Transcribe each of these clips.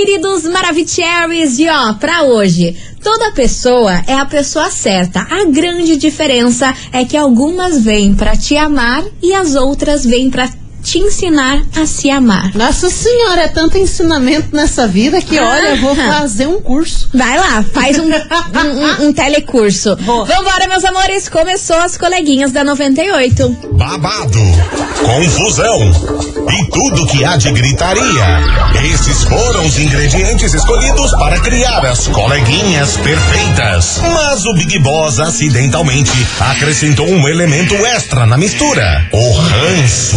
queridos Maravicheries, e ó, pra hoje, toda pessoa é a pessoa certa. A grande diferença é que algumas vêm pra te amar e as outras vêm pra te ensinar a se amar. Nossa senhora, é tanto ensinamento nessa vida que, Ah. olha, eu vou fazer um curso. Vai lá, faz um, um, um- um telecurso. Vambora, meus amores, começou as coleguinhas da 98. babado, confusão e tudo que há de gritaria. Esses foram os ingredientes escolhidos para criar as coleguinhas perfeitas. Mas o Big Boss acidentalmente acrescentou um elemento extra na mistura: o ranço.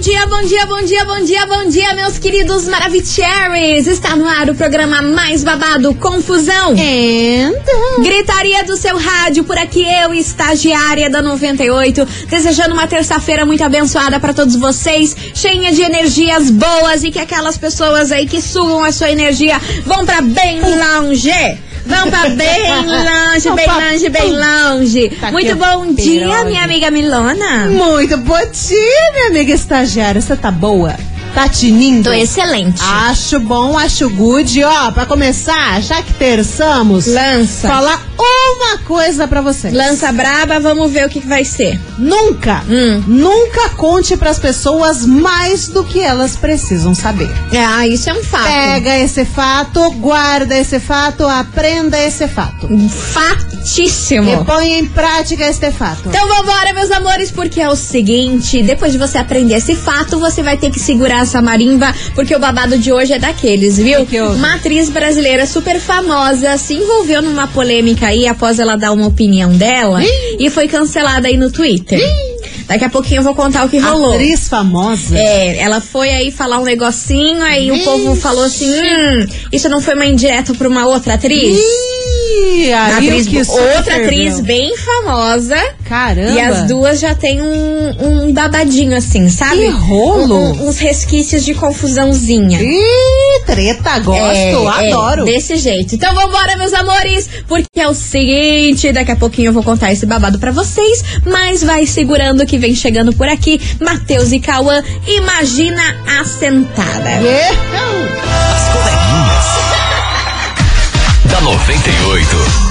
dia, bom dia, bom dia, bom dia, bom dia, meus queridos Maravicheries. Está no ar o programa mais babado, Confusão. Então. Gritaria do seu rádio, por aqui eu, estagiária da 98, desejando uma terça-feira muito abençoada para todos vocês, cheia de energias boas e que aquelas pessoas aí que sugam a sua energia vão para bem longe. Vão pra bem longe, bem longe, bem longe. Tá Muito bom dia, minha amiga Milona. Muito bom dia, minha amiga estagiária. Você tá boa? Tá tinindo? Tô excelente. Acho bom, acho good. Ó, pra começar, já que terçamos, Lança. falar uma coisa pra vocês. Lança braba, vamos ver o que, que vai ser. Nunca, Hum. nunca conte pras pessoas mais do que elas precisam saber. Ah, isso é um fato. Pega esse fato, guarda esse fato, aprenda esse fato. Fatíssimo. E põe em prática este fato. Então vambora, meus amores, porque é o seguinte: depois de você aprender esse fato, você vai ter que segurar essa marimba, porque o babado de hoje é daqueles, viu? Que que? Uma atriz brasileira super famosa se envolveu numa polêmica aí após ela dar uma opinião dela e foi cancelada aí no Twitter. Daqui a pouquinho eu vou contar o que rolou. Atriz famosa. É, ela foi aí falar um negocinho, aí o povo falou assim: hum, isso não foi uma indireta pra uma outra atriz? Ih, aí Atriz- que outra atriz bem famosa. Caramba. E as duas já tem um, um babadinho assim, sabe? Que rolo! Um- uns resquícios de confusãozinha. Ih, treta, gosto, É, é, adoro. desse jeito. Então vambora, meus amores, porque é o seguinte, daqui a pouquinho eu vou contar esse babado pra vocês, mas vai segurando que vem chegando por aqui, Matheus e Cauã, imagina a sentada. Yeah. 98.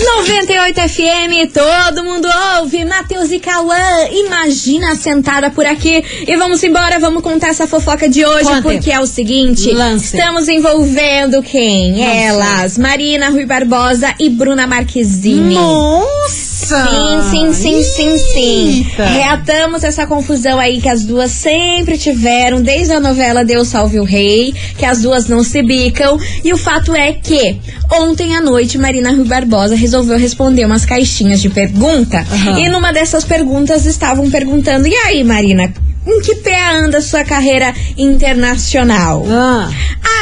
98 FM, todo mundo ouve, Matheus e Cauã, imagina sentada por aqui. E vamos embora, vamos contar essa fofoca de hoje, Conte. porque é o seguinte: Lance. estamos envolvendo quem? Elas, Marina Rui Barbosa e Bruna Marquezine. Nossa! Sim, sim, sim, sim, sim. Eita. Reatamos essa confusão aí que as duas sempre tiveram, desde a novela Deus Salve o Rei, que as duas não se bicam. E o fato é que ontem à noite Marina Rui Barbosa resolveu responder umas caixinhas de pergunta. Aham. E numa dessas perguntas estavam perguntando: e aí, Marina? Em que pé anda sua carreira internacional? Ah,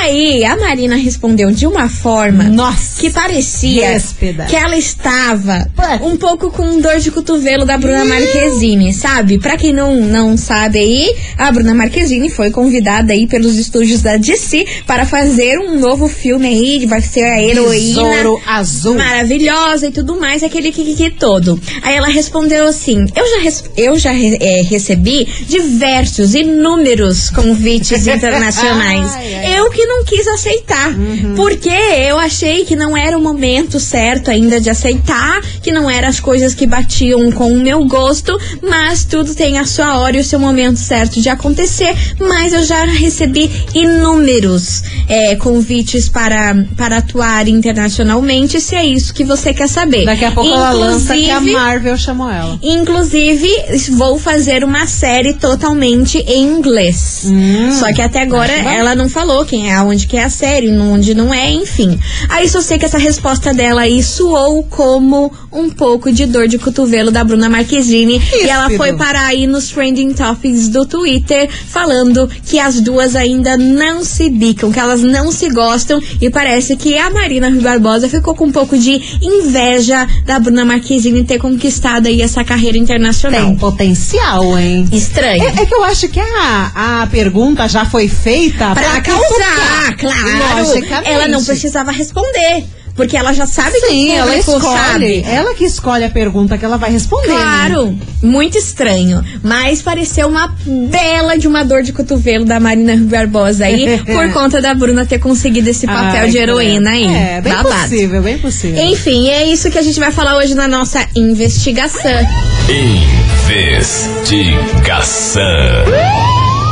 Aí a Marina respondeu de uma forma nossa. que parecia que ela estava um pouco com dor de cotovelo da Bruna Marquezine, sabe? Pra quem não, não sabe aí, a Bruna Marquezine foi convidada aí pelos estúdios da DC para fazer um novo filme aí, vai ser a heroína. Besouro azul. Maravilhosa e tudo mais, aquele kikiki todo. Aí ela respondeu assim: Eu já, eu já eh, recebi diversos, inúmeros convites internacionais. Ai, ai. Eu que não quis aceitar. Porque eu achei que não era o momento certo ainda de aceitar, que não eram as coisas que batiam com o meu gosto, mas tudo tem a sua hora e o seu momento certo de acontecer. Mas eu já recebi inúmeros eh, convites para, para atuar internacionalmente, se é isso que você quer saber. Daqui a pouco ela lança que a Inclusive- Marvel chamou ela. Inclusive, vou fazer uma série totalmente em inglês. Só que até agora ela não falou quem é, aonde que é a série, onde não é, enfim. Aí só sei que essa resposta dela aí soou como um pouco de dor de cotovelo da Bruna Marquezine. E ela foi parar aí nos trending topics do Twitter falando que as duas ainda não se bicam, que elas não se gostam. E parece que a Marina Rui Barbosa ficou com um pouco de inveja da Bruna Marquezine ter conquistado aí essa carreira internacional. Tem potencial, hein? Estranho, É, é que eu acho que a, a pergunta já foi feita Pra causar, cutucar. claro. Logicamente. Ela não precisava responder. Porque ela já sabe que Sim, o ela escolhe. sabe. Ela que escolhe a pergunta que ela vai responder. né? Claro, muito estranho. Mas pareceu uma bela de uma dor de cotovelo da Marina Barbosa aí, por conta da Bruna ter conseguido esse papel Ai, de heroína aí. É, bem Babado. possível, bem possível. Enfim, é isso que a gente vai falar hoje na nossa investigação. Investigação.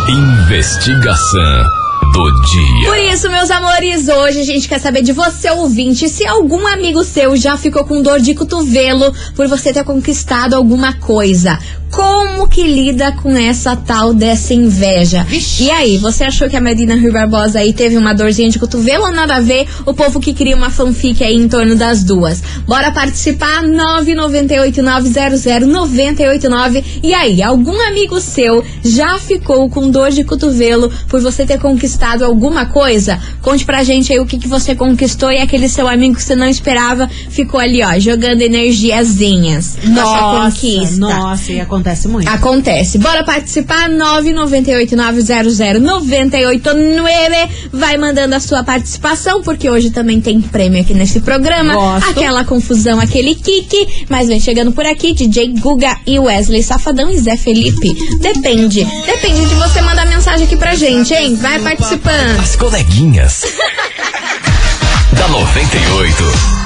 Investigação do dia. Por isso, meus amores, hoje a gente quer saber de você, ouvinte, se algum amigo seu já ficou com dor de cotovelo por você ter conquistado alguma coisa. Como que lida com essa tal dessa inveja? E aí, você achou que a Marina Rui Barbosa aí teve uma dorzinha de cotovelo ou nada a ver? O povo que cria uma fanfic aí em torno das duas. Bora participar? 998900989. E aí, algum amigo seu já ficou com dor de cotovelo por você ter conquistado alguma coisa? Conte pra gente aí o que, que você conquistou e aquele seu amigo que você não esperava ficou ali, ó, jogando energiazinhas Nossa, conquista. nossa, e acontece muito. Acontece. Bora participar? 998-900-989. Vai mandando a sua participação, porque hoje também tem prêmio aqui nesse programa. Gosto. Aquela confusão, aquele kick. Mas vem chegando por aqui, DJ Guga e Wesley Safadão e Zé Felipe. Depende. Depende de você mandar mensagem aqui pra gente, hein? Vai participando. As coleguinhas. da 98.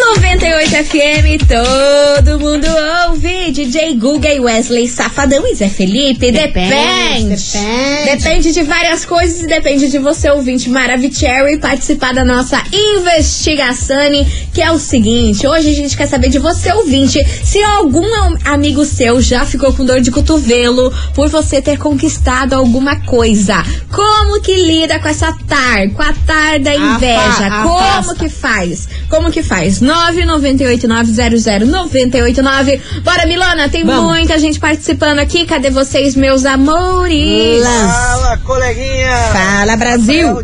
98 FM, todo mundo ouve. DJ Guga e Wesley Safadão e Zé Felipe. Depende. depende. Depende de várias coisas e depende de você, ouvinte Maravicherry, participar da nossa investigação, que é o seguinte: hoje a gente quer saber de você, ouvinte, se algum am- amigo seu já ficou com dor de cotovelo por você ter conquistado alguma coisa. Como que lida com essa tar, com a tar da inveja? Afa- Como que faz? Como que faz? 998900989. Bora, Milona, tem Vamos. muita gente participando aqui. Cadê vocês, meus amores? Fala, coleguinha! Fala, Brasil.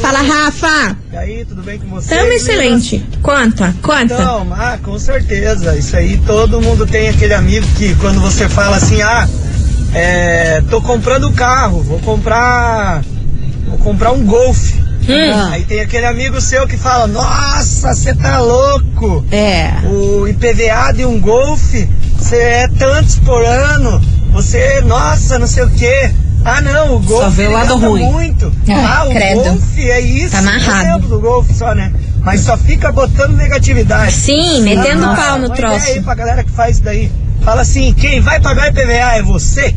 Fala, Rafa. E aí, tudo bem com você? Tamo excelente. Conta, conta. Então, ah, com certeza. Isso aí, todo mundo tem aquele amigo que quando você fala assim, ah, é, tô comprando carro, vou comprar. Vou comprar um golfe. Hum. Aí tem aquele amigo seu que fala, nossa, você tá louco! É. O IPVA de um golfe, você é tantos por ano, você, nossa, não sei o quê. Ah não, o golfe vê o lado ruim. muito. Ai, ah, o credo. golfe é isso. Tá amarrado. Exemplo do golfe só, né? Mas só fica botando negatividade. Sim, metendo Ah, pau no troço. ideia aí pra galera que faz isso daí. Fala assim, quem vai pagar IPVA é você?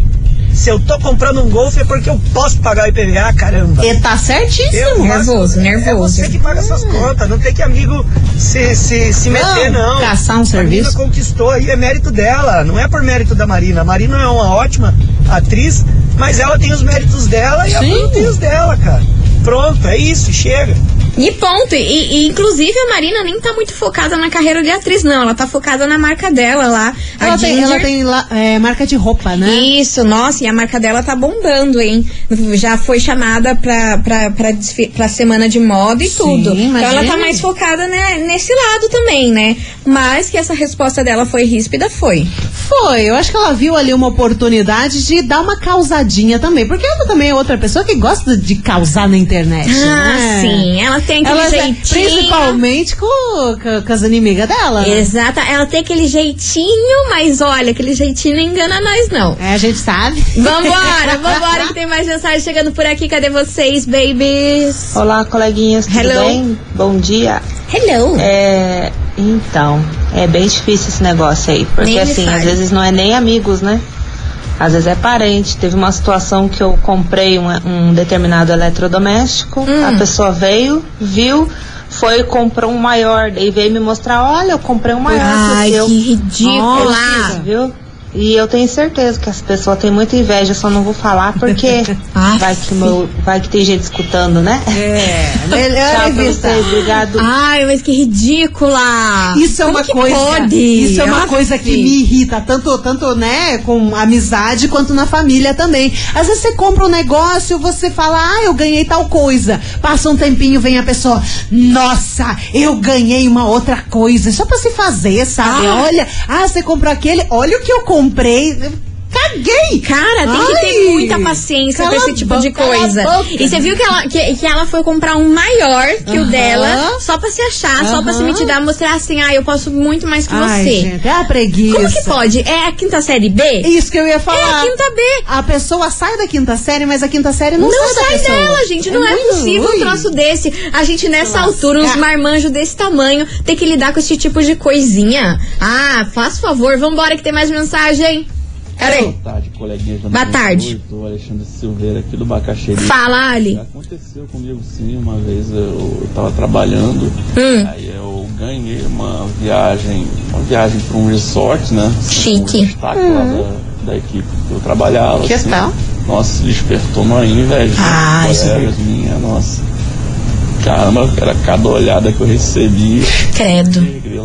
Se eu tô comprando um golfe é porque eu posso pagar IPVA, caramba. E tá certíssimo. Eu Nervoso, É nervoso. você que paga suas contas, não tem que amigo se, se, se meter, não. caçar um A serviço. Marina conquistou aí, é mérito dela, não é por mérito da Marina. A Marina é uma ótima atriz, mas ela tem os méritos dela e a Sim. Bruna tem os dela, cara. Pronto, é isso, chega. E ponto. E, e, inclusive a Marina nem tá muito focada na carreira de atriz, não. Ela tá focada na marca dela lá. a Ela tem, Ginger. ela tem lá, é, marca de roupa, né? Isso, nossa, e a marca dela tá bombando, hein? Já foi chamada pra, pra, pra, pra semana de moda e Sim, tudo. Então ela tá imagina. mais focada né, nesse lado também, né? Mas que essa resposta dela foi ríspida, foi. Foi, eu acho que ela viu ali uma oportunidade de dar uma causadinha também. Porque ela também é outra pessoa que gosta de causar na internet. Ah, né? sim. Ela tem aquele Ela, jeitinho. principalmente com, com, com as inimigas dela. né? Exata, ela tem aquele jeitinho, mas olha, aquele jeitinho não engana nós, não. É, a gente sabe. Vambora, vambora, que tem mais mensagem chegando por aqui. Cadê vocês, babies? Olá, coleguinhas, tudo Hello. bem? Bom dia. Hello. É, então, é bem difícil esse negócio aí, porque assim, às vezes não é nem amigos, né? Às vezes é parente. Teve uma situação que eu comprei um, um determinado eletrodoméstico, Hum. a pessoa veio, viu, foi e comprou um maior, daí veio me mostrar, olha, eu comprei um maior Ai, que que ridícula. Nossa, viu? E eu tenho certeza que as pessoas têm muita inveja, só não vou falar porque Aff. vai que, meu, vai que tem gente escutando, né? É, melhor evitar. vocês, obrigado. Ai, mas que ridícula! Isso é Como uma que coisa. Pode? Isso é uma Aff. coisa que me irrita, tanto, tanto, né, com amizade quanto na família também. Às vezes você compra um negócio, você fala, ah, eu ganhei tal coisa. Passa um tempinho, vem a pessoa, nossa, eu ganhei uma outra coisa. Só pra se fazer, sabe? Ah. Olha, ah, você comprou aquele, olha o que eu comprei comprei caguei! Cara, tem que Ai, ter muita paciência com esse tipo de coisa. E você viu que ela, que, que ela foi comprar um maior que o Aham. dela, só pra se achar, só pra se metidar, mostrar assim, ah, eu posso muito mais que Ai, você. gente, é a preguiça. Como que pode? É a quinta série B? Isso que eu ia É falar. a quinta B. A pessoa sai da quinta série, mas a quinta série não, Não sai, sai dela, gente. Não é, muito possível ruim. um troço desse. A gente, nessa lascar. altura, uns marmanjos desse tamanho, ter que lidar com esse tipo de coisinha. Ah, faz favor, vambora que tem mais mensagem. Peraí. Boa tarde, coleguinhas da Boa 98, tarde. Sou Alexandre Silveira aqui do Bacaxeri. Fala, Ali. Aconteceu comigo sim, uma vez eu, eu tava trabalhando, Hum. aí eu ganhei uma viagem, uma viagem para um resort, né? Chique. Um destaque lá da, da equipe que eu trabalhava. Que assim. tal? Nossa, despertou uma inveja. Ah, isso é colegas minha, nossa. Caramba, era cada olhada que eu recebi. Credo.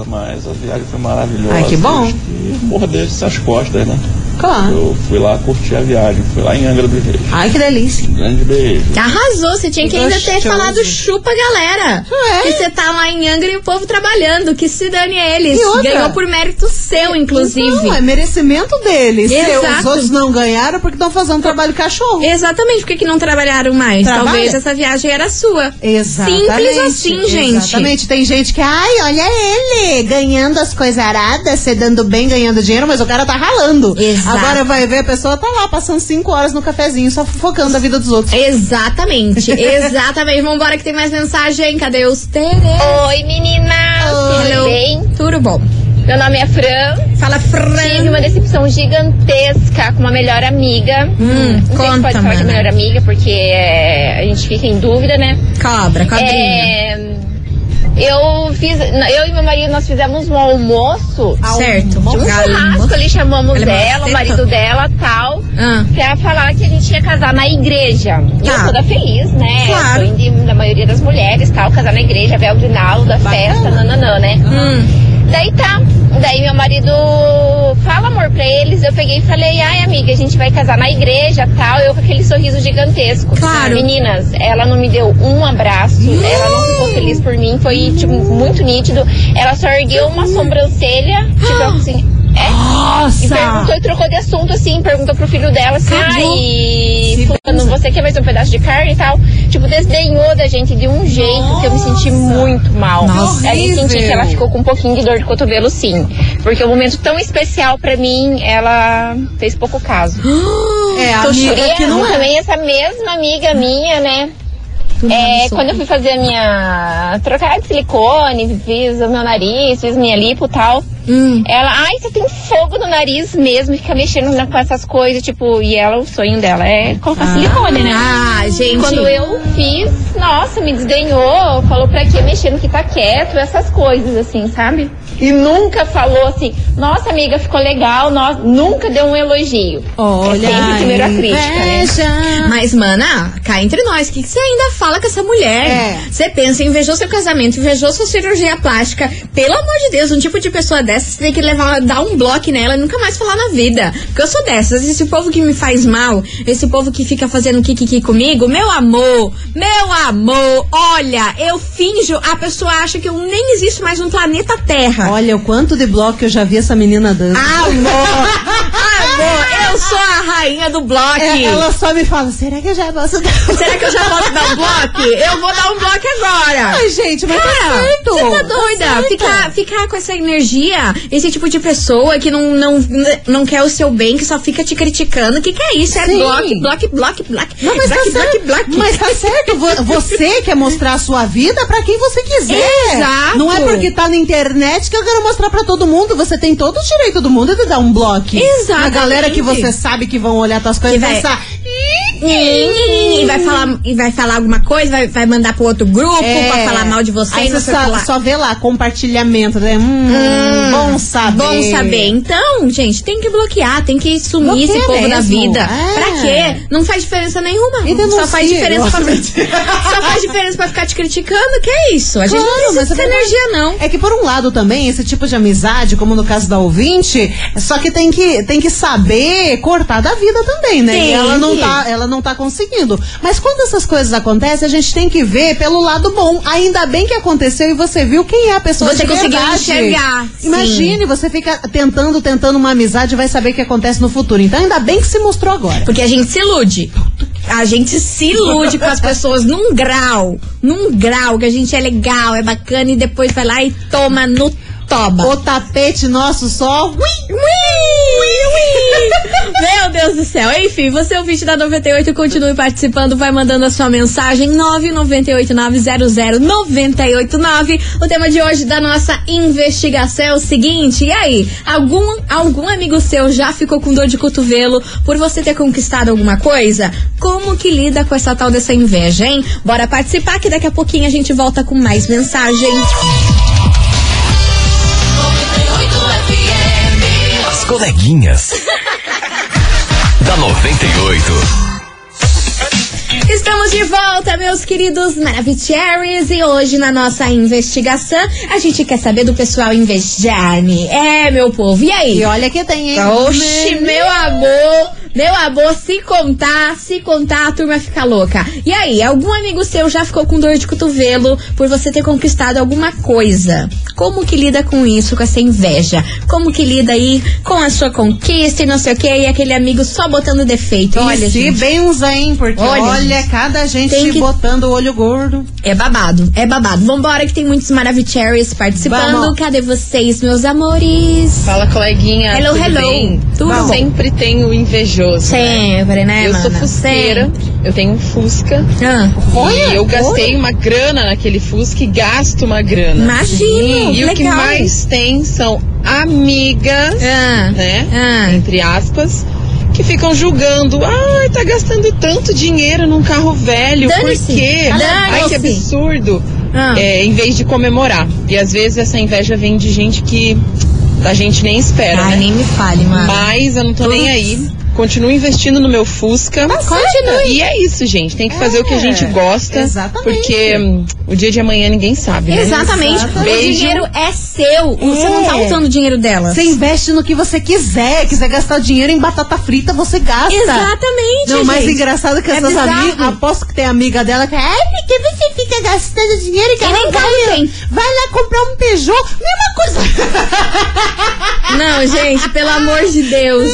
Mas a viagem foi maravilhosa. Ai, que bom. Acho que mordesse as costas, né? Claro. Eu fui lá curtir a viagem, fui lá em Angra dos Reis. Ai, que delícia. Um grande beijo. Arrasou, você tinha que Que ainda ter gostoso. falado chupa, galera. É. Que você tá lá em Angra e o povo trabalhando. Que se dane eles. E outra? Ganhou por mérito seu, inclusive. Não, é merecimento deles. Se Exato. os outros não ganharam porque estão fazendo trabalho cachorro. Exatamente, por que, não trabalharam mais? Trabalha. Talvez essa viagem era sua. Exatamente. Simples assim, gente. Exatamente. Tem gente que, ai, olha ele, ganhando as coisas aradas, se dando bem, ganhando dinheiro, mas o cara tá ralando. Exato. Agora vai ver, a pessoa tá lá, passando cinco horas no cafezinho, só fofocando a vida dos outros. Exatamente, exatamente. Vambora que tem mais mensagem. Cadê os Tere? Oi meninas, tudo bem? Tudo bom. Meu nome é Fran. Fala, Tive Fran. uma decepção gigantesca com uma melhor amiga. Hum, não sei se conta, pode falar de mana. melhor amiga, porque é, a gente fica em dúvida, né? Cobra, cobrinha. É, eu fiz. Eu e meu marido, nós fizemos um almoço. certo. Um churrasco ali, chamamos Ela é ela, o marido dela tal. Ah. Pra falar que a gente ia casar na igreja. E Tá. eu toda feliz, né? Claro. De- da maioria das mulheres, tal, casar na igreja, véu de nalo, da festa, nananã, né? Hum. Daí tá. Daí meu marido fala amor pra eles. Eu peguei e falei, ai amiga, a gente vai casar na igreja tal. Eu com aquele sorriso gigantesco. Claro. Meninas, ela não me deu um abraço. Ela não ficou feliz por mim. Foi, tipo, muito nítido. Ela só ergueu uma sobrancelha. Tipo assim. É, e perguntou e trocou de assunto, assim, perguntou pro filho dela assim, ai, fulano, você quer mais um pedaço de carne e tal? Tipo, desdenhou da gente de um jeito que eu me senti muito mal. Nossa. Aí eu senti que ela ficou com um pouquinho de dor de cotovelo, sim. Porque um momento tão especial pra mim, ela fez pouco caso. É, Tô amiga E que não é. também essa mesma amiga minha, né? É, quando eu fui fazer a minha. trocar de silicone, fiz o meu nariz, fiz minha lipo e tal. Hum. Ela, ai, você tem fogo no nariz mesmo, fica mexendo na- com essas coisas, tipo, e ela, o sonho dela é colocar silicone, né? Ah, gente. Quando eu fiz, nossa, me desdenhou, falou pra que mexer no que tá quieto, essas coisas, assim, sabe? E nunca falou assim, nossa amiga, ficou legal, nossa, nunca deu um elogio. Olha, é sempre primeiro a crítica, né? Mas, mana, cá entre nós, o que você ainda fala com essa mulher? É. Você pensa, invejou seu casamento, invejou sua cirurgia plástica. Pelo amor de Deus, um tipo de pessoa dessa, você tem que levar, dar um bloco nela e nunca mais falar na vida. Porque eu sou dessas. Esse povo que me faz mal, esse povo que fica fazendo kikiki comigo, meu amor, meu amor, olha, eu finjo, a pessoa acha que eu nem existo mais no planeta Terra. Olha o quanto de bloco eu já vi essa menina. Amor, amor, eu sou a rainha do bloco. É, ela só me fala, será que eu já posso dar? Será que eu já posso dar um bloco? Eu vou dar um bloco agora. Ai, gente, mas tá Cara, certo. você tá doida? certo. ficar, ficar com essa energia, esse tipo de pessoa que não, não, não quer o seu bem, que só fica te criticando. O que, que é isso? É bloco, bloco, bloco, bloco. Não, mas bloco, tá certo. bloco, bloco. Mas tá certo. Vo- Você quer mostrar a sua vida pra quem você quiser. Exato. Não é porque tá na internet que eu quero mostrar pra todo mundo. Você tem todo o direito do mundo de dar um bloco. Exatamente. A galera que você sabe que vão olhar tuas coisas e vai- pensar. E vai falar, e vai falar alguma coisa, vai, vai mandar pro outro grupo pra falar mal de você. É. Aí você só, só vê lá, compartilhamento. Né? Hum, bom saber. Bom saber. Então, gente, tem que bloquear, tem que sumir Bloqueia esse povo da mesmo. vida. É. Pra quê? Não faz diferença nenhuma. E. Só faz diferença pra, só faz diferença pra ficar te criticando. Que é isso? A gente Claro, não precisa é dessa energia, não. É que por um lado também, esse tipo de amizade, como no caso da ouvinte, só que tem que, tem que saber cortar da vida também, né? Tem E ela não tá, ela não tá conseguindo. Mas quando essas coisas acontecem, a gente tem que ver pelo lado bom. Ainda bem que aconteceu e você viu quem é a pessoa Você de conseguiu verdade. enxergar, sim. Imagine, você fica tentando, tentando uma amizade e vai saber o que acontece no futuro. Então ainda bem que se mostrou agora. Porque a gente se ilude. A gente se ilude com as pessoas num grau. Num grau que a gente é legal, é bacana e depois vai lá e toma no toba. O tapete nosso só. Ui, Meu Deus do céu. Enfim, você é o vídeo da 98, continue participando, vai mandando a sua mensagem 998900989. O tema de hoje da nossa investigação é o seguinte: e aí, algum algum amigo seu já ficou com dor de cotovelo por você ter conquistado alguma coisa? Como que lida com essa tal dessa inveja, hein? Bora participar que daqui a pouquinho a gente volta com mais mensagens. Coleguinhas. da 98. Estamos de volta, meus queridos Maravicheries, e hoje na nossa investigação a gente quer saber do pessoal invejar-me. É, meu povo, e aí? E olha que tem, hein? Oxi, meu amor, meu amor, se contar, se contar, a turma fica louca. E aí, algum amigo seu já ficou com dor de cotovelo por você ter conquistado alguma coisa? Como que lida com isso, com essa inveja? Como que lida aí com a sua conquista e não sei o que, e aquele amigo só botando defeito? Olha, e se gente, benza, hein? Porque Olha, olha, gente, cada gente tem que- botando o olho gordo. é babado, é babado. Vambora que tem muitos Maravicheries participando. Vamos. Cadê vocês, meus amores? Fala, coleguinha. Hello, tudo hello. Bem? Tudo bom? Sempre tem o invejoso. né? Sempre, né, Eu sou fusqueira, eu tenho um Fusca. Ah, e eu gastei uma grana naquele Fusca e gasto uma grana. imagino, E o que legal. mais tem são amigas, Ah, né? ah. Entre aspas. Que ficam julgando, ai, tá gastando tanto dinheiro num carro velho, por quê? Ai, que absurdo. Ah. É, em vez de comemorar. E às vezes essa inveja vem de gente que a gente nem espera, Ai, né? nem me fale, mano. Mas eu não tô nem Putz. aí. Continuo investindo no meu Fusca. Continue. E é isso, gente. Tem que fazer o que a gente gosta. exatamente. Porque hum, o dia de amanhã ninguém sabe, né? Exatamente. O Beijo. dinheiro é seu. Você não tá É. usando o dinheiro dela. Você investe no que você quiser. Quiser gastar dinheiro em batata frita, você gasta. Exatamente. Não, o mais gente. engraçado é que É essas bizarro. amigas, aposto que tem amiga dela que, ai, porque você fica gastando dinheiro e tem. vai lá comprar um Peugeot, mesma coisa. Não, gente, pelo amor de Deus.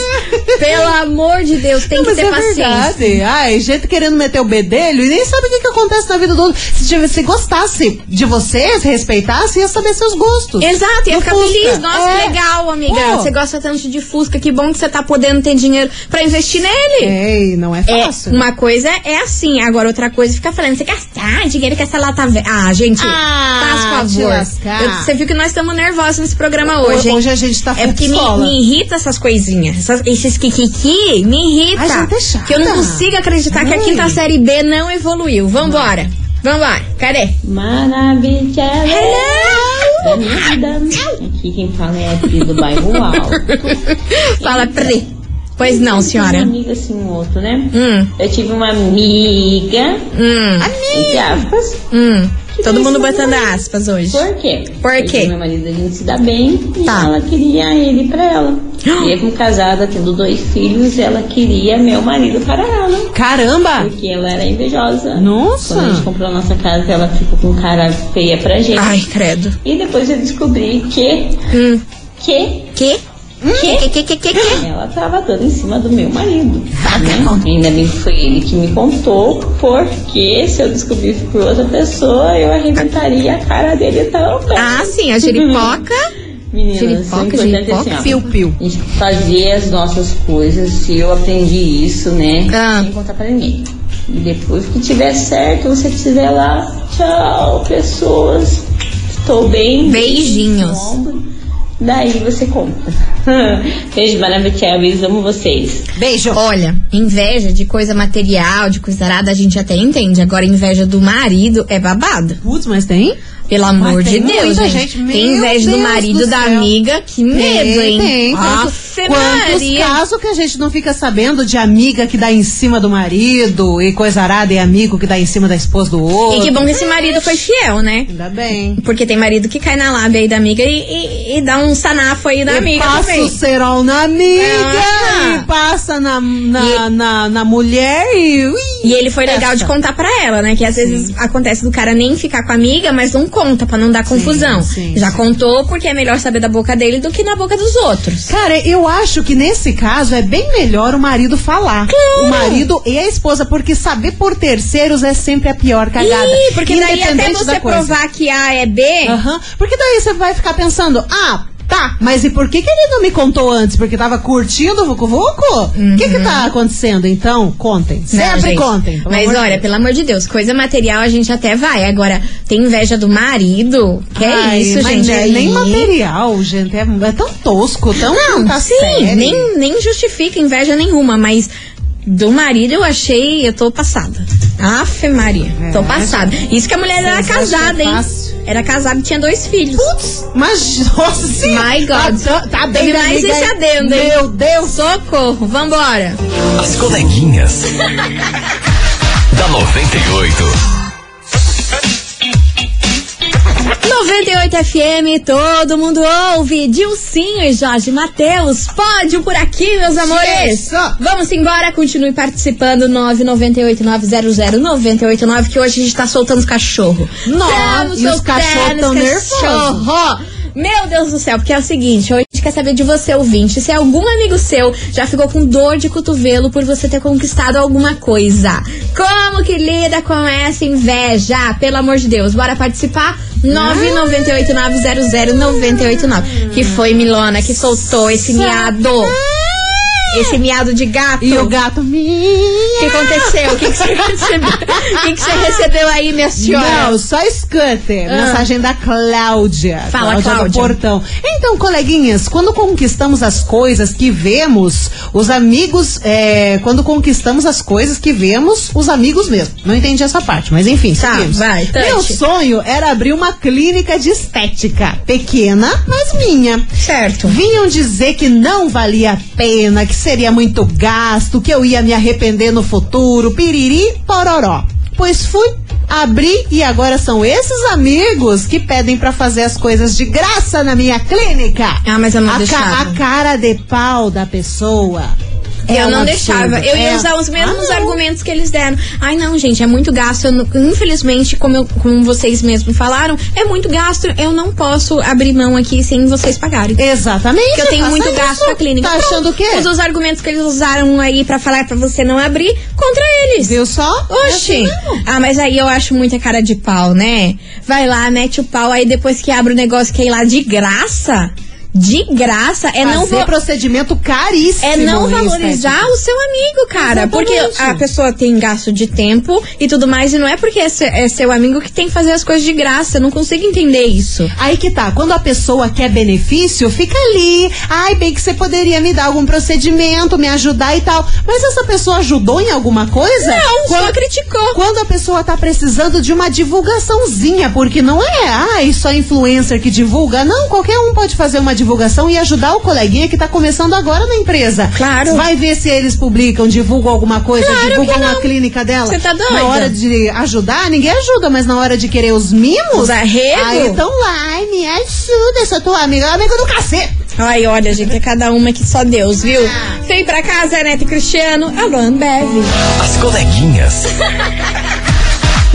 Pelo amor de Deus, tem Não, que ter é paciência. verdade. Ai, gente querendo meter o bedelho e nem sabe o que, que acontece na vida do outro. Se, se gostasse de você, se respeitasse, ia saber seus gostos. Exato, ia No ficar Fusca. feliz. Nossa, É. que legal, amiga. Pô. Você gosta tanto de Fusca, que bom que você tá podendo ter dinheiro pra investir nele. Ei, não é É, fácil. uma coisa é assim, agora outra coisa é ficar falando, você gastar dinheiro com essa lata velha. Ah, gente, Ah, faz favor. Eu- Você viu que nós estamos nervosos nesse programa hoje, hein? Hoje a gente tá É porque me, me irrita essas coisinhas. Essas- esses kikiki me irrita. Ai, gente, é chata. que eu não consigo acreditar que a Ai. quinta série B não evoluiu. Vambora. Vambora. Cadê? Maravilha. Hello! Da minha vida. Aqui quem fala é a Pri do bairro. Fala, Pri. Pois não, Uma senhora. amiga assim, um outro, né? Hum, Eu tive uma amiga, hum, entre aspas. hum. Todo fez mundo isso botando aspas hoje. Por quê? Por Porque quê? Meu marido a gente se dá bem e Tá. ela queria ele pra ela. Mesmo casada, tendo dois filhos, ela queria meu marido para ela. Caramba! Porque ela era invejosa. Nossa! Quando a gente comprou a nossa casa, ela ficou com cara feia pra gente. Ai, credo. E depois eu descobri que. Hum. Que Que? Que, que, que, que, que? ela tava toda em cima do meu marido. Tá né? Ainda bem que foi ele que me contou, porque se eu descobrisse por outra pessoa, eu arrebentaria a cara dele também. Ah, sim, a giripoca. Meninas, Giripoca, o importante é giripoca, assim, ó, Piu-piu. A gente fazer as nossas coisas, e eu aprendi isso, né? Ah. Sem contar pra ninguém. E depois que tiver certo, você estiver lá, tchau, pessoas. Estou bem. Beijinhos. Daí você conta. Beijo maravilhoso, amo vocês. Beijo. Olha, inveja de coisa material, de coisa arada, a gente até entende. Agora, inveja do marido é babado. Putz, mas tem? Pelo amor Mas de tem Deus, muita gente. gente, Tem inveja do Deus marido do da amiga. Que medo, hein? Tem, tanto- Afe Quantos Maria. casos que a gente não fica sabendo de amiga que dá em cima do marido e coisa arada e amigo que dá em cima da esposa do outro. E que bom que esse marido foi fiel, né? Ainda bem. Porque tem marido que cai na lábia aí da amiga e, e- e dá um sanafo aí da e amiga passa também. o cerol na amiga Ah. e passa na, na, na, na mulher e... ui, E ele foi legal de contar pra ela, né? Que às vezes acontece do cara nem ficar com a amiga, mas não conta pra não dar confusão. sim, Já sim. contou porque é melhor saber da boca dele do que na boca dos outros. Cara, eu acho que nesse caso é bem melhor o marido falar. O marido e a esposa, porque saber por terceiros é sempre a pior cagada. Ih, porque daí até você provar que A é B, Aham. Porque daí você vai ficar pensando, ah, tá, mas e por que, que ele não me contou antes? Porque tava curtindo o Vucu Vucu? O que que tá acontecendo? Então, contem. Não, Sempre gente, contem. Mas olha, Deus. pelo amor de Deus, coisa material a gente até vai. Agora, tem inveja do marido? Que Ai, é isso, mas gente? é nem material, gente. É, é tão tosco, tão Não, tá sim, nem, nem justifica inveja nenhuma, mas do marido eu achei, eu tô passada. Afe Maria, tô passada. Isso que a mulher era Vocês acham casada, é hein? Era casada e tinha dois filhos. Putz, mas, nossa. My God. Tá, tá bem, amiga? esse adendo, hein? Meu Deus. Socorro, vambora. As coleguinhas. da 98. 98 FM, todo mundo ouve. Dilcinho e Jorge Matheus, pódio por aqui, meus amores. Vamos embora, continue participando. 998900989, que hoje a gente tá soltando os cachorros. Nossa, e os cachorros tão nervosos. Meu Deus do céu, porque é o seguinte, hoje a gente quer saber de você, ouvinte, se algum amigo seu já ficou com dor de cotovelo por você ter conquistado alguma coisa. Como que lida com essa inveja? Pelo amor de Deus, bora participar? 998900989. Que foi Milona que soltou esse miado. Esse miado de gato. E o gato me. O que aconteceu? O que, que você recebeu? O que, que você recebeu aí, minha senhora? Não, só escute. Mensagem da Cláudia. Fala, do Cláudia. Portão. Então, coleguinhas, quando conquistamos as coisas que vemos, os amigos. é, quando conquistamos as coisas que vemos, os amigos mesmo. Não entendi essa parte, mas enfim, Tá, seguimos. vai. Meu sonho era abrir uma clínica de estética. Pequena, mas minha. Certo. Vinham dizer que não valia a pena, que seria muito gasto, que eu ia me arrepender no futuro, piriri, pororó. Pois fui, abri e agora são esses amigos que pedem pra fazer as coisas de graça na minha clínica. Ah, mas eu não a, deixava. a cara de pau da pessoa. É eu não absurdo. deixava. Eu ia É. usar os mesmos Ah, argumentos que eles deram. Ai, não, gente, é muito gasto. Não- infelizmente, como, eu- como vocês mesmos falaram, é muito gasto. Eu não posso abrir mão aqui sem vocês pagarem. Exatamente. Porque eu tenho muito gasto com a clínica. Tá achando o quê? Usa os argumentos que eles usaram aí pra falar pra você não abrir contra eles. Viu só? É Oxi! assim mesmo. ah, mas aí eu acho muita cara de pau, né? Vai lá, mete o pau, aí depois que abre o negócio quer ir lá de graça. De graça. É não Fazer vou. procedimento caríssimo. É não valorizar o seu amigo, cara. Exatamente. Porque a pessoa tem gasto de tempo e tudo mais, e não é porque é, é seu amigo que tem que fazer as coisas de graça. Eu não consigo entender isso. Aí que tá, quando a pessoa quer benefício, fica ali. Ai, bem que você poderia me dar algum procedimento, me ajudar e tal. Mas essa pessoa ajudou em alguma coisa? Não, só quando, criticou. quando a pessoa tá precisando de uma divulgaçãozinha, porque não é, ai, só influencer que divulga. Não, qualquer um pode fazer uma divulgação e ajudar o coleguinha que tá começando agora na empresa. Claro. Vai ver se eles publicam, divulgam alguma coisa, Claro divulgam a clínica dela. Você tá doida? Na hora de ajudar, ninguém ajuda, mas na hora de querer os mimos. Os arregos? Aí então lá, ai, me ajuda, eu sou tua amiga, amiga do cacete. Ai, olha, gente, é cada uma que só Deus, viu? Vem pra casa, Neto e Cristiano. Alô, Ambev. As coleguinhas.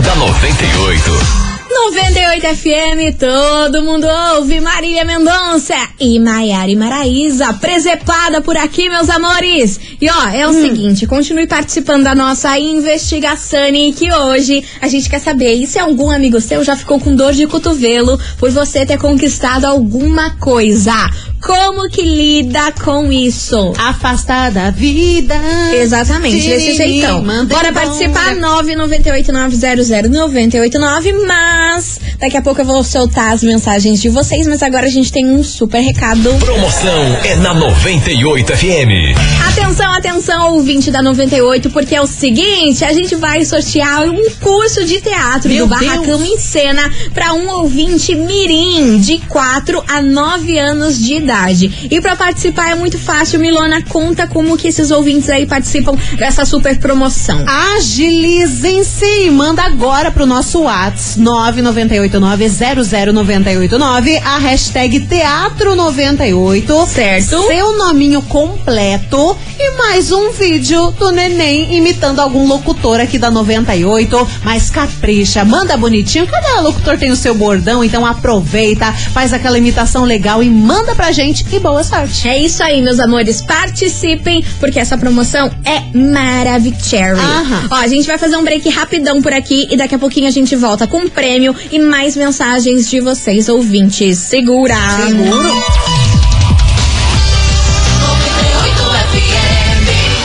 da 98. 98 FM, todo mundo ouve. Marília Mendonça e Maiara e Maraísa, presepada por aqui, meus amores. E ó, é o seguinte, continue participando da nossa investigação e que hoje a gente quer saber e se algum amigo seu já ficou com dor de cotovelo por você ter conquistado alguma coisa. Como que lida com isso? Afastar da vida. Exatamente, de desse jeitão. Bora participar, 998900989, mas daqui a pouco eu vou soltar as mensagens de vocês, mas agora a gente tem um super recado. Promoção é na 98 FM. Atenção, atenção, ouvinte da 98, porque é o seguinte, a gente vai sortear um curso de teatro Meu do Barracão Deus. em Cena para um ouvinte mirim de 4 a 9 anos de idade. E para participar é muito fácil, Milona, conta como que esses ouvintes aí participam dessa super promoção. Agilizem-se e manda agora pro nosso Whats 998900989 a hashtag Teatro98. Certo. Seu nominho completo e mais um vídeo do neném imitando algum locutor aqui da 98. Mas capricha, manda bonitinho. Cada locutor tem o seu bordão, então aproveita, faz aquela imitação legal e manda pra gente. E boa sorte. É isso aí, meus amores. Participem, porque essa promoção é maravilhosa. Ó, a gente vai fazer um break rapidão por aqui e daqui a pouquinho a gente volta com prêmio e mais mensagens de vocês, ouvintes. Segura! Seguro?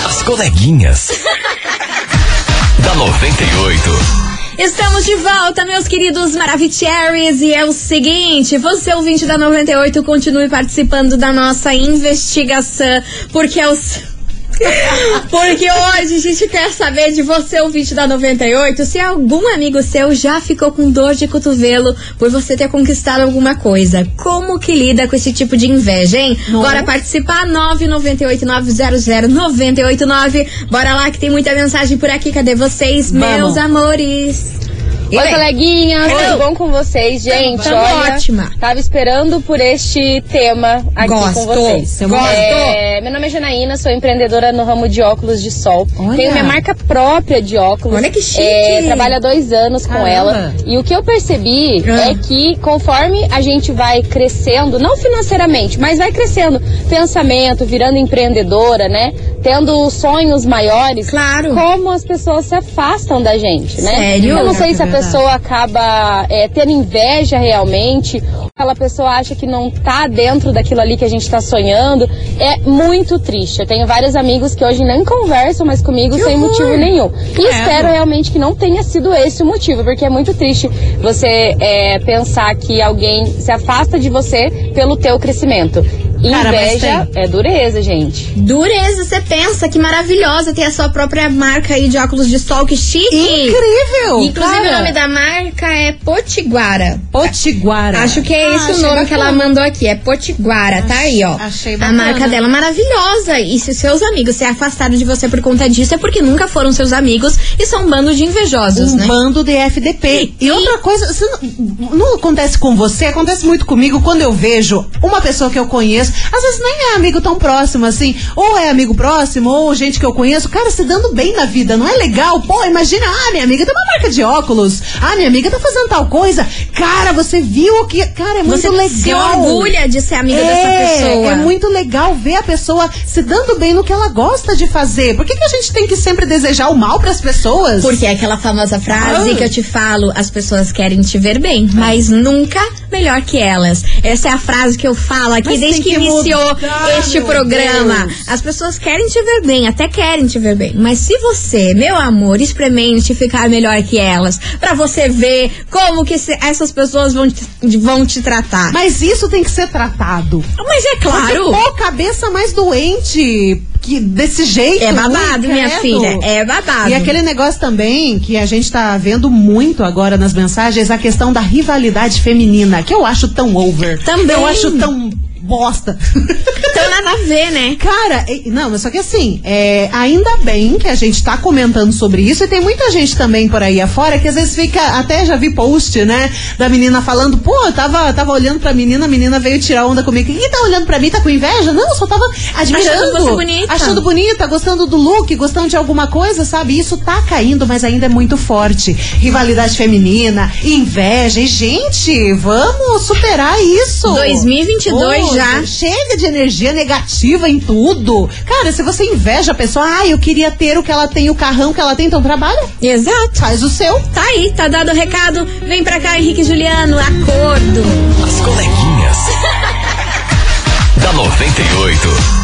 As coleguinhas. da 98. Estamos de volta, meus queridos Maravicheries, e é o seguinte, você ouvinte da 98, continue participando da nossa investigação, porque é os... Porque hoje a gente quer saber de você, ouvinte da 98, se algum amigo seu já ficou com dor de cotovelo por você ter conquistado alguma coisa. Como que lida com esse tipo de inveja, hein? Não. Bora participar, 998900989. Bora lá que tem muita mensagem por aqui. Cadê vocês, Vamos. meus amores? Oi, Oi. tudo bom com vocês, gente? Tamo Olha, ótima. Tava esperando por este tema aqui Gosto, com vocês. gosto. É, meu nome é Janaína, sou empreendedora no ramo de óculos de sol. Olha. Tenho minha marca própria de óculos. Olha que chique. É, trabalho há dois anos com Caramba. ela. E o que eu percebi Ah. é que conforme a gente vai crescendo, não financeiramente, mas vai crescendo, pensamento, virando empreendedora, né? Tendo sonhos maiores, Claro. como as pessoas se afastam da gente, né? Sério? Eu não sei se a verdade. Pessoa acaba é, tendo inveja realmente, aquela pessoa acha que não tá dentro daquilo ali que a gente tá sonhando. É muito triste. Eu tenho vários amigos que hoje nem conversam mais comigo sem motivo nenhum. E espero realmente que não tenha sido esse o motivo, porque é muito triste você é, pensar que alguém se afasta de você pelo teu crescimento. Cara, Inveja é dureza, gente. Dureza, você pensa que maravilhosa ter a sua própria marca aí de óculos de sol, que chique! Incrível! Inclusive cara. o nome da marca é Potiguara. Potiguara. Acho que é Ah, esse o nome que ela bacana. mandou aqui, é Potiguara, tá aí, ó. achei a bacana. marca dela é maravilhosa. E se seus amigos se afastaram de você por conta disso, é porque nunca foram seus amigos e são um bando de invejosos, um né? bando de FDP. E, E- outra coisa, não, não acontece com você, acontece muito comigo quando eu vejo uma pessoa que eu conheço, às vezes nem é amigo tão próximo assim, ou é amigo próximo, ou gente que eu conheço, cara, se dando bem na vida, não é legal? Pô, imagina, ah, minha amiga tem uma marca de óculos, ah, minha amiga tá fazendo tal coisa. Cara, você viu que, cara, é muito Você legal. se orgulha de ser amiga dessa É, pessoa. É muito legal ver a pessoa se dando bem no que ela gosta de fazer. Por que, que a gente tem que sempre desejar o mal pras pessoas? Porque é aquela famosa frase Ah. que eu te falo, as pessoas querem te ver bem, mas nunca melhor que elas. Essa é a frase que eu falo aqui Mas desde que, que iniciou mudar, este programa. Deus. As pessoas querem te ver bem, até querem te ver bem, mas se você, meu amor, experimente ficar melhor que elas, pra você ver como que se- essas pessoas vão te, vão te tratar. Mas isso tem que ser tratado. Mas é claro. Porque, pô, cabeça mais doente que desse jeito. É babado, ui, minha filha. É babado. E aquele negócio também que a gente tá vendo muito agora nas mensagens, a questão da rivalidade feminina, que eu acho tão over. Também. Eu acho tão bosta. Então nada a ver, né? Cara, não, mas só que assim, é, ainda bem que a gente tá comentando sobre isso e tem muita gente também por aí afora que às vezes fica, até já vi post, né, da menina falando, pô, eu tava, tava olhando pra menina, a menina veio tirar onda comigo. Quem tá olhando pra mim tá com inveja? Não, eu só tava admirando. Achando você bonita. Achando bonita, gostando do look, gostando de alguma coisa, sabe? Isso tá caindo, mas ainda é muito forte. Rivalidade feminina, inveja. E, gente, vamos superar isso. 2022 Pô, já. Chega de energia negativa em tudo. Cara, se você inveja a pessoa, ah, eu queria ter o que ela tem, o carrão que ela tem, então trabalha. Exato. Faz o seu. Tá aí, tá dado o recado. Vem pra cá, Henrique e Juliano, acordo. As coleguinhas. da da 98.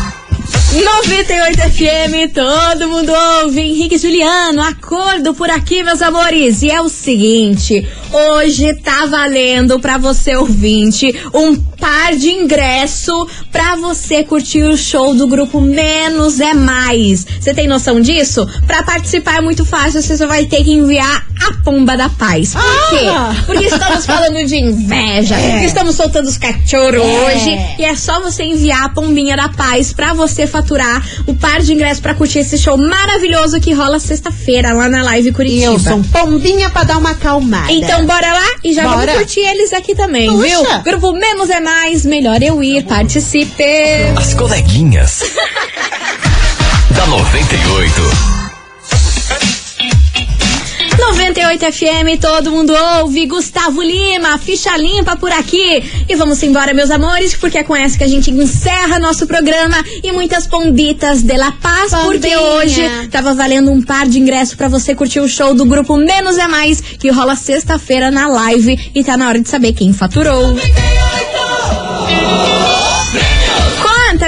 98 FM, todo mundo ouve. Henrique e Juliano, acordo por aqui, meus amores. E é o seguinte: hoje tá valendo pra você ouvinte um par de ingresso pra você curtir o show do grupo Menos é Mais. Você tem noção disso? Pra participar é muito fácil, você só vai ter que enviar a pomba da paz. Por Ah! quê? Porque estamos falando de inveja, estamos soltando os cachorros hoje e é só você enviar a pombinha da paz pra você faturar o par de ingressos pra curtir esse show maravilhoso que rola sexta-feira lá na Live E Curitiba. eu sou pombinha pra dar uma acalmada. Então bora lá e já Bora. vamos curtir eles aqui também, Puxa. viu? Grupo Menos é Mais, melhor eu ir, participe! As coleguinhas. da 98. 98 FM, todo mundo ouve. Gustavo Lima, ficha limpa por aqui. E vamos embora, meus amores, porque é com essa que a gente encerra nosso programa. E muitas pombitas de La Paz, porque Pombinha. hoje tava valendo um par de ingressos pra você curtir o show do grupo Menos é Mais, que rola sexta-feira na live. E tá na hora de saber quem faturou.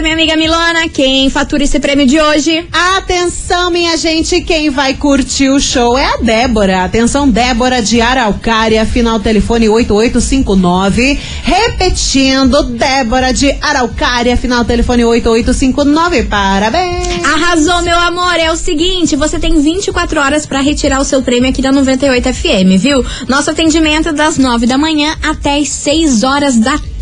Minha amiga Milona, quem fatura esse prêmio de hoje? Atenção, minha gente, quem vai curtir o show é a Débora. Atenção, Débora de Araucária, final telefone 8859. Repetindo, Débora de Araucária, final telefone 8859. Parabéns! Arrasou, meu amor. É o seguinte, você tem 24 horas pra retirar o seu prêmio aqui da 98 FM, viu? Nosso atendimento é das 9 da manhã até as 6 horas da tarde.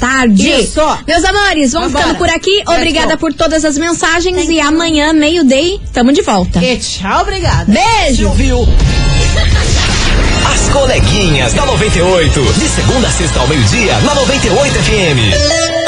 Isso. Meus amores, vamos Vambora. ficando por aqui. Let's Obrigada go. por todas as mensagens e amanhã, meio-day, tamo de volta. E tchau, obrigada. Beijo! ouviu? As coleguinhas da 98. De segunda a sexta ao meio-dia, na 98 FM.